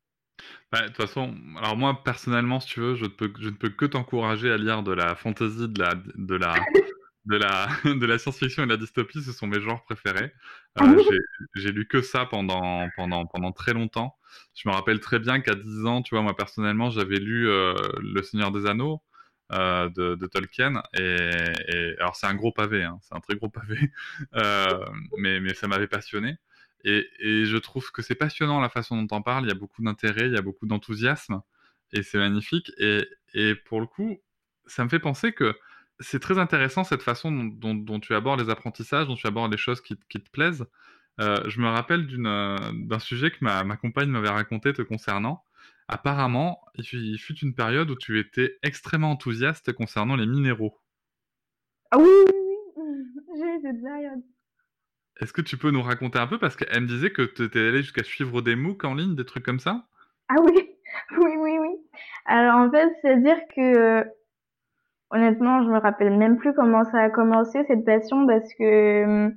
Bah, de toute façon, alors moi personnellement, si tu veux, je, peux, je ne peux que t'encourager à lire de la fantasy, de la, de la, de la, de la science-fiction et de la dystopie. Ce sont mes genres préférés. Ah Euh, j'ai- j'ai lu que ça pendant, pendant, pendant très longtemps. Je me rappelle très bien qu'à 10 ans, tu vois, moi personnellement, j'avais lu euh, Le Seigneur des Anneaux euh, de, de Tolkien. Et, et- alors c'est un gros pavé, hein, c'est un très gros pavé, euh, mais, mais ça m'avait passionné. Et, je trouve que c'est passionnant la façon dont on parle. Il y a beaucoup d'intérêt, il y a beaucoup d'enthousiasme, et c'est magnifique. Et, pour le coup, ça me fait penser que c'est très intéressant cette façon dont, tu abordes les apprentissages, dont tu abordes les choses qui, te plaisent. Euh, je me rappelle euh, d'un sujet que ma, ma compagne m'avait raconté te concernant. Apparemment, il fut une période où tu étais extrêmement enthousiaste concernant les minéraux. Ah oui, oui, oui, j'ai eu cette période. Est-ce que tu peux nous raconter un peu? Parce qu'elle me disait que tu étais allé jusqu'à suivre des MOOC en ligne, des trucs comme ça Ah oui, oui, oui, oui. Alors en fait, c'est-à-dire que euh, honnêtement, je me rappelle même plus comment ça a commencé cette passion parce que euh,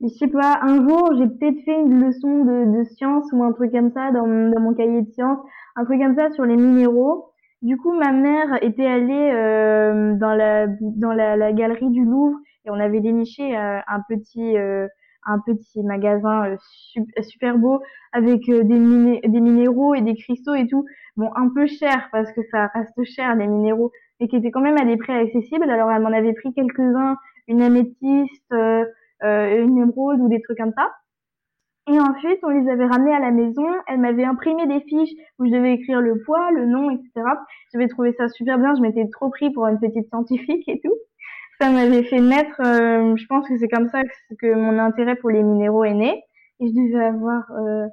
je sais pas, un jour, j'ai peut-être fait une leçon de, de ou un truc comme ça dans, dans mon cahier de sciences, un truc comme ça sur les minéraux. Du coup, ma mère était allée euh, dans la dans la, galerie du Louvre et on avait déniché un petit euh, un petit magasin euh, sup- super beau avec euh, des, des minéraux et des cristaux et tout. Bon, un peu cher parce que ça reste cher les minéraux, mais qui étaient quand même à des prix accessibles. Alors elle m'en avait pris quelques-uns, une améthyste, euh, euh, une émeraude ou des trucs comme ça. Et ensuite, on les avait ramenés à la maison. Elle m'avait imprimé des fiches où je devais écrire le poids, le nom, etc. J'avais trouvé ça super bien. Je m'étais trop pris pour une petite scientifique et tout. Ça m'avait fait naître, euh, je pense que c'est comme ça que, que mon intérêt pour les minéraux est né. Et je devais avoir euh,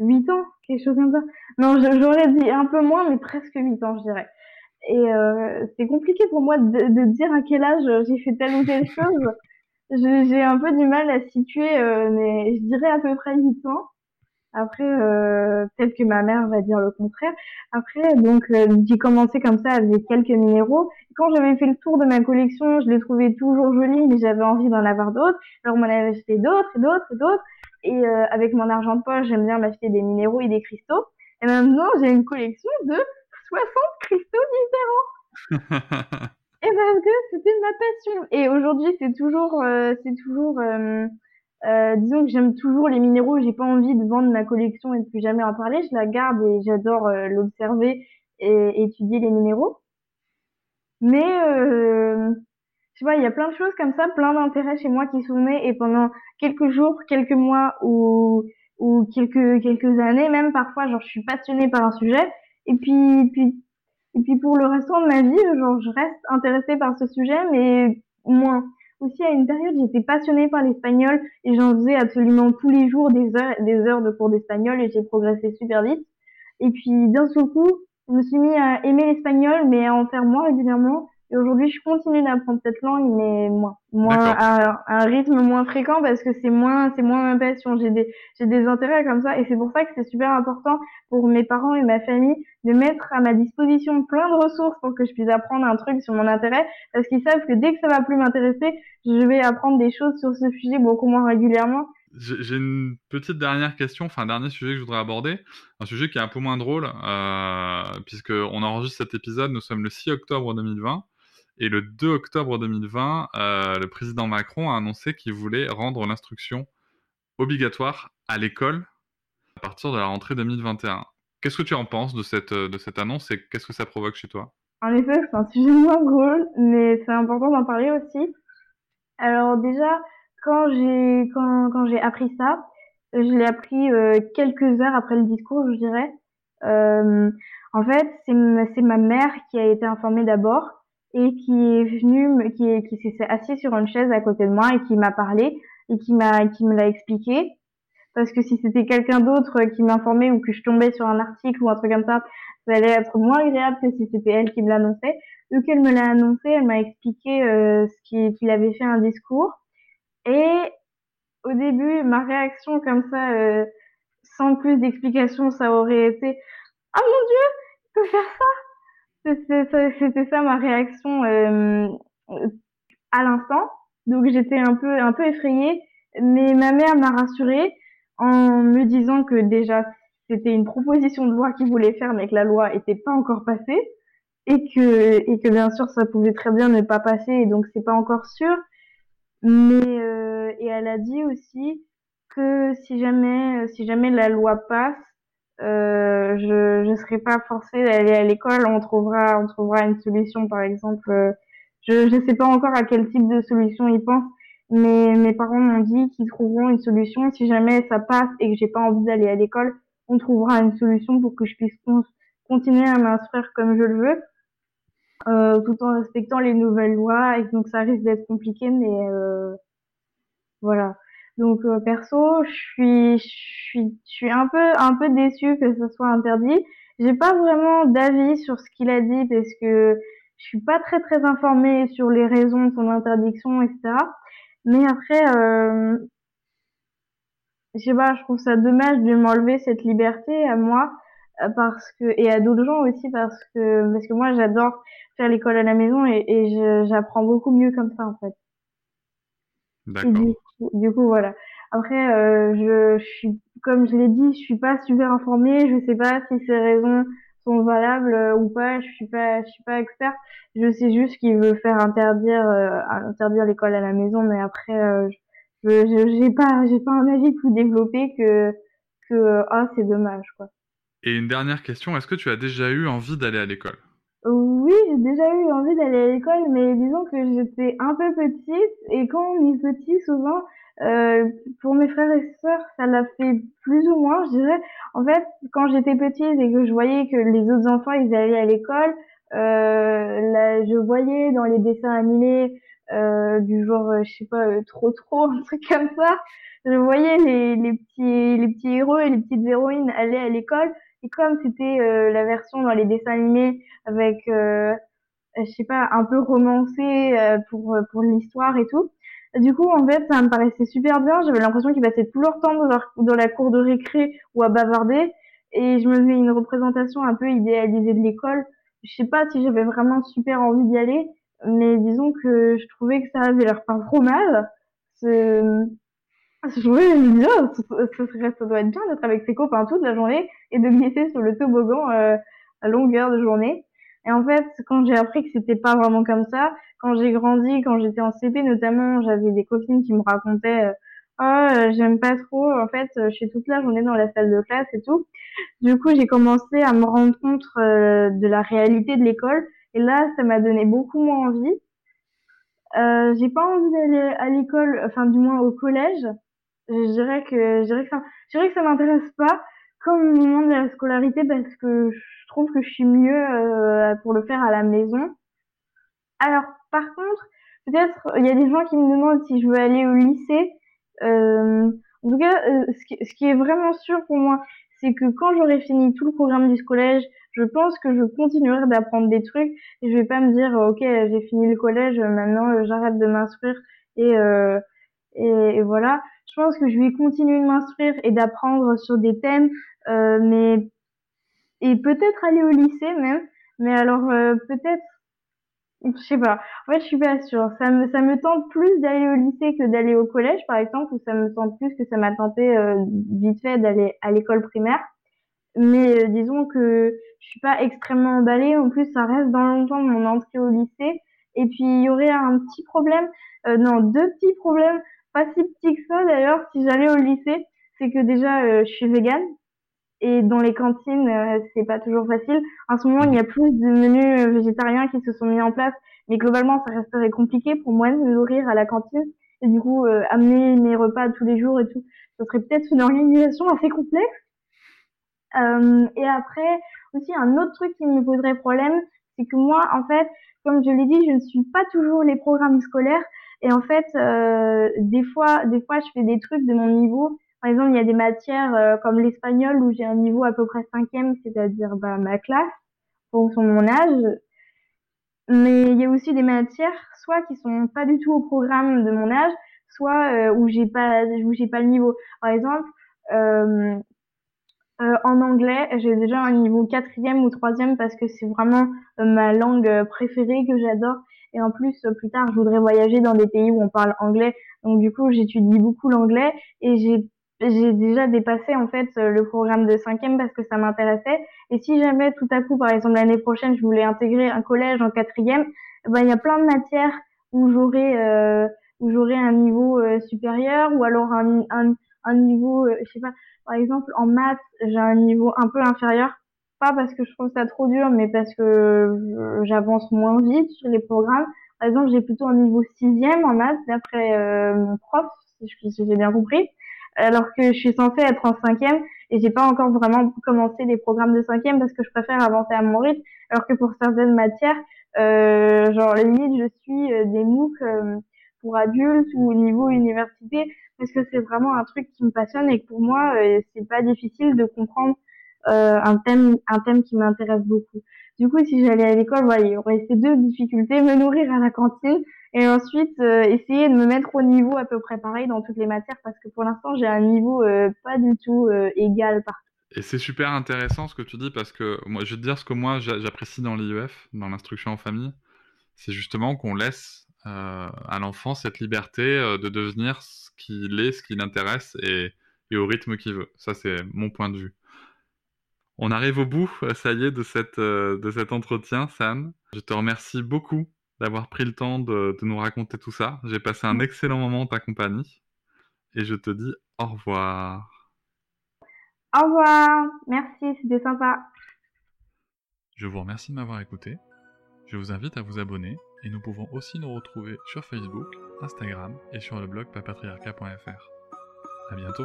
8 ans, quelque chose comme ça. Non, j'aurais dit un peu moins, mais presque 8 ans, je dirais. Et euh, c'est compliqué pour moi de, de dire à quel âge j'ai fait telle ou telle chose. J'ai un peu du mal à situer, euh, mais je dirais à peu près 8 ans. Après, euh, peut-être que ma mère va dire le contraire. Après, donc, euh, j'ai commencé comme ça avec quelques minéraux. Quand j'avais fait le tour de ma collection, je les trouvais toujours jolis, mais j'avais envie d'en avoir d'autres. Alors, on m'en avait acheté d'autres et d'autres et d'autres. Et euh, avec mon argent de poche, j'aime bien m'acheter des minéraux et des cristaux. Et maintenant, j'ai une collection de 60 cristaux différents. Et parce que c'était ma passion. Et aujourd'hui, c'est toujours, euh, c'est toujours, euh, disons que j'aime toujours les minéraux, j'ai pas envie de vendre ma collection et de plus jamais en parler. Je la garde et j'adore euh, l'observer et étudier les minéraux. Mais euh, je il y a plein de choses comme ça, plein d'intérêts chez moi qui sont nés et pendant quelques jours, quelques mois ou ou quelques quelques années même parfois, genre je suis passionnée par un sujet et puis puis et puis pour le restant de ma vie, genre je reste intéressée par ce sujet mais moins aussi à une période, j'étais passionnée par l'espagnol et j'en faisais absolument tous les jours des heures, des heures de cours d'espagnol et j'ai progressé super vite. Et puis d'un seul coup, je me suis mis à aimer l'espagnol, mais à en faire moins régulièrement. Et aujourd'hui, je continue d'apprendre cette langue, mais moins, moins à, un rythme moins fréquent parce que c'est moins, c'est moins ma passion. J'ai des, j'ai des intérêts comme ça, et c'est pour ça que c'est super important pour mes parents et ma famille de mettre à ma disposition plein de ressources pour que je puisse apprendre un truc sur mon intérêt, parce qu'ils savent que dès que ça va plus m'intéresser, je vais apprendre des choses sur ce sujet beaucoup moins régulièrement. J'ai une petite dernière question, enfin un dernier sujet que je voudrais aborder, un sujet qui est un peu moins drôle, euh, puisqu'on enregistre cet épisode, nous sommes le 6 octobre 2020, et le 2 octobre 2020, euh, le président Macron a annoncé qu'il voulait rendre l'instruction obligatoire à l'école à partir de la rentrée 2021. Qu'est-ce que tu en penses de cette, de cette annonce et qu'est-ce que ça provoque chez toi? En effet, c'est un sujet moins drôle, mais c'est important d'en parler aussi. Alors déjà, quand j'ai quand, quand j'ai appris ça, je l'ai appris euh, quelques heures après le discours, je dirais. Euh, en fait, c'est ma mère qui a été informée d'abord et qui est venu, qui, qui s'est assis sur une chaise à côté de moi et qui m'a parlé et qui m'a, qui me l'a expliqué. Parce que si c'était quelqu'un d'autre qui m'informait ou que je tombais sur un article ou un truc comme ça, ça allait être moins agréable que si c'était elle qui me l'annonçait. Vu qu'elle me l'a annoncé, elle m'a expliqué euh, ce qu'il avait fait un discours. Et au début, ma réaction comme ça, euh, sans plus d'explication, ça aurait été « Ah oh mon Dieu, il peut faire ça !» C'était ça ma réaction euh, à l'instant. Donc j'étais un peu un peu effrayée, mais ma mère m'a rassurée en me disant que déjà c'était une proposition de loi qu'il voulait faire, mais que la loi était pas encore passée et que et que bien sûr ça pouvait très bien ne pas passer et donc c'est pas encore sûr. Mais euh, et elle a dit aussi que si jamais si jamais la loi passe, euh, je ne serai pas forcée d'aller à l'école. On trouvera, on trouvera une solution, par exemple. Euh, je ne sais pas encore à quel type de solution ils pensent, mais mes parents m'ont dit qu'ils trouveront une solution. Si jamais ça passe et que j'ai pas envie d'aller à l'école, on trouvera une solution pour que je puisse continuer à m'instruire comme je le veux, euh, tout en respectant les nouvelles lois. Et donc ça risque d'être compliqué, mais euh, voilà. Donc euh, perso, je suis, je suis, je suis un peu, un peu déçue que ce soit interdit. J'ai pas vraiment d'avis sur ce qu'il a dit parce que je suis pas très très informée sur les raisons de son interdiction, etc. Mais après, euh, je sais pas, je trouve ça dommage de m'enlever cette liberté à moi euh, parce que et à d'autres gens aussi parce que parce que moi j'adore faire l'école à la maison et, et j'apprends beaucoup mieux comme ça en fait. D'accord. Du, coup, voilà. Après, euh, je, je, suis, comme je l'ai dit, je suis pas super informée. Je sais pas si ces raisons sont valables euh, ou pas. Je suis pas, je suis pas experte. Je sais juste qu'il veut faire interdire, euh, interdire l'école à la maison, mais après, euh, je, j'ai pas, j'ai pas un avis plus développé que, que, ah, c'est dommage, quoi. Et une dernière question, est-ce que tu as déjà eu envie d'aller à l'école? Oui, j'ai déjà eu envie d'aller à l'école, mais disons que j'étais un peu petite et quand on est petit, souvent, euh, pour mes frères et sœurs, ça l'a fait plus ou moins, je dirais. En fait, quand j'étais petite et que je voyais que les autres enfants, ils allaient à l'école, euh, là, je voyais dans les dessins animés euh, du genre, euh, je sais pas, euh, trop trop, un truc comme ça, je voyais les, les petits les petits héros et les petites héroïnes aller à l'école et comme c'était euh, la version dans les dessins animés avec, euh, je sais pas, un peu romancé euh, pour pour l'histoire et tout. Du coup, en fait, ça me paraissait super bien. J'avais l'impression qu'ils passaient tout leur temps dans, dans la cour de récré ou à bavarder. Et je me faisais une représentation un peu idéalisée de l'école. Je sais pas si j'avais vraiment super envie d'y aller, mais disons que je trouvais que ça avait l'air pas trop mal. Je me disais, oh, ça, ça doit être bien d'être avec ses copains toute la journée et de glisser sur le toboggan euh, à longueur de journée. Et en fait, quand j'ai appris que c'était pas vraiment comme ça, quand j'ai grandi, quand j'étais en CP notamment, j'avais des copines qui me racontaient, euh, oh, j'aime pas trop, en fait, je suis toute la journée dans la salle de classe et tout. Du coup, j'ai commencé à me rendre compte de la réalité de l'école. Et là, ça m'a donné beaucoup moins envie. Euh, j'ai pas envie d'aller à l'école, enfin du moins au collège. Je dirais que je dirais que ça, je dirais que ça m'intéresse pas comme le moment de la scolarité parce que je trouve que je suis mieux euh, pour le faire à la maison. Alors par contre, peut-être il y a des gens qui me demandent si je veux aller au lycée. Euh, en tout cas, euh, ce qui, ce qui est vraiment sûr pour moi, c'est que quand j'aurai fini tout le programme du collège, je pense que je continuerai d'apprendre des trucs et je vais pas me dire ok j'ai fini le collège maintenant euh, j'arrête de m'instruire et, euh, et, voilà je pense que je vais continuer de m'instruire et d'apprendre sur des thèmes euh, mais et peut-être aller au lycée même mais alors euh, peut-être je sais pas en fait je suis pas sûre ça me ça me tente plus d'aller au lycée que d'aller au collège par exemple ou ça me tente plus que ça m'a tenté euh, vite fait d'aller à l'école primaire mais disons que je suis pas extrêmement emballée. En plus, ça reste dans longtemps mon entrée au lycée. Et puis, il y aurait un petit problème, non, deux petits problèmes, pas si petits que ça d'ailleurs, si j'allais au lycée. C'est que déjà, euh, je suis végane. Et dans les cantines, euh, c'est pas toujours facile. En ce moment, il y a plus de menus végétariens qui se sont mis en place. Mais globalement, ça resterait compliqué pour moi de me nourrir à la cantine. Et du coup, amener mes repas tous les jours et tout, ce serait peut-être une organisation assez complexe. Euh, et après, aussi un autre truc qui me poserait problème, c'est que moi, en fait, comme je l'ai dit, je ne suis pas toujours les programmes scolaires. Et en fait, euh, des fois, des fois, je fais des trucs de mon niveau. Par exemple, il y a des matières euh, comme l'espagnol où j'ai un niveau à peu près cinquième, c'est-à-dire bah, ma classe, fonction de mon âge. Mais il y a aussi des matières, soit qui sont pas du tout au programme de mon âge, soit euh, où j'ai pas, où j'ai pas le niveau. Par exemple, en anglais, j'ai déjà un niveau quatrième ou troisième parce que c'est vraiment ma langue préférée que j'adore. Et en plus, plus tard, je voudrais voyager dans des pays où on parle anglais. Donc du coup, j'étudie beaucoup l'anglais et j'ai j'ai déjà dépassé en fait le programme de cinquième parce que ça m'intéressait. Et si jamais tout à coup, par exemple l'année prochaine, je voulais intégrer un collège en quatrième, ben il y a plein de matières où j'aurais euh, où j'aurais un niveau supérieur ou alors un, un, un niveau, je sais pas, par exemple, en maths, j'ai un niveau un peu inférieur. Pas parce que je trouve ça trop dur, mais parce que j'avance moins vite sur les programmes. Par exemple, j'ai plutôt un niveau sixième en maths, d'après euh, mon prof, si j'ai bien compris. Alors que je suis censée être en cinquième et j'ai pas encore vraiment commencé les programmes de cinquième parce que je préfère avancer à mon rythme. Alors que pour certaines matières, euh, genre limite, je suis euh, des MOOC euh, pour adultes ou au niveau université parce que c'est vraiment un truc qui me passionne et que pour moi, euh, c'est pas difficile de comprendre euh, un thème, un thème qui m'intéresse beaucoup. Du coup, si j'allais à l'école, il y aurait ces deux difficultés me nourrir à la cantine et ensuite euh, essayer de me mettre au niveau à peu près pareil dans toutes les matières parce que pour l'instant, j'ai un niveau pas du tout égal partout. Et c'est super intéressant ce que tu dis parce que moi, je vais te dire ce que moi j'apprécie dans l'IEF, dans l'instruction en famille, c'est justement qu'on laisse à l'enfant cette liberté de devenir qu'il est, ce qui l'intéresse et, au rythme qu'il veut. Ça, c'est mon point de vue. On arrive au bout, euh, ça y est, de, cette, euh, de cet entretien, Sam. Je te remercie beaucoup d'avoir pris le temps de, nous raconter tout ça. J'ai passé un excellent moment en ta compagnie et je te dis au revoir. Au revoir, merci, c'était sympa. Je vous remercie de m'avoir écouté. Je vous invite à vous abonner et nous pouvons aussi nous retrouver sur Facebook, Instagram et sur le blog papatriarca.fr. A bientôt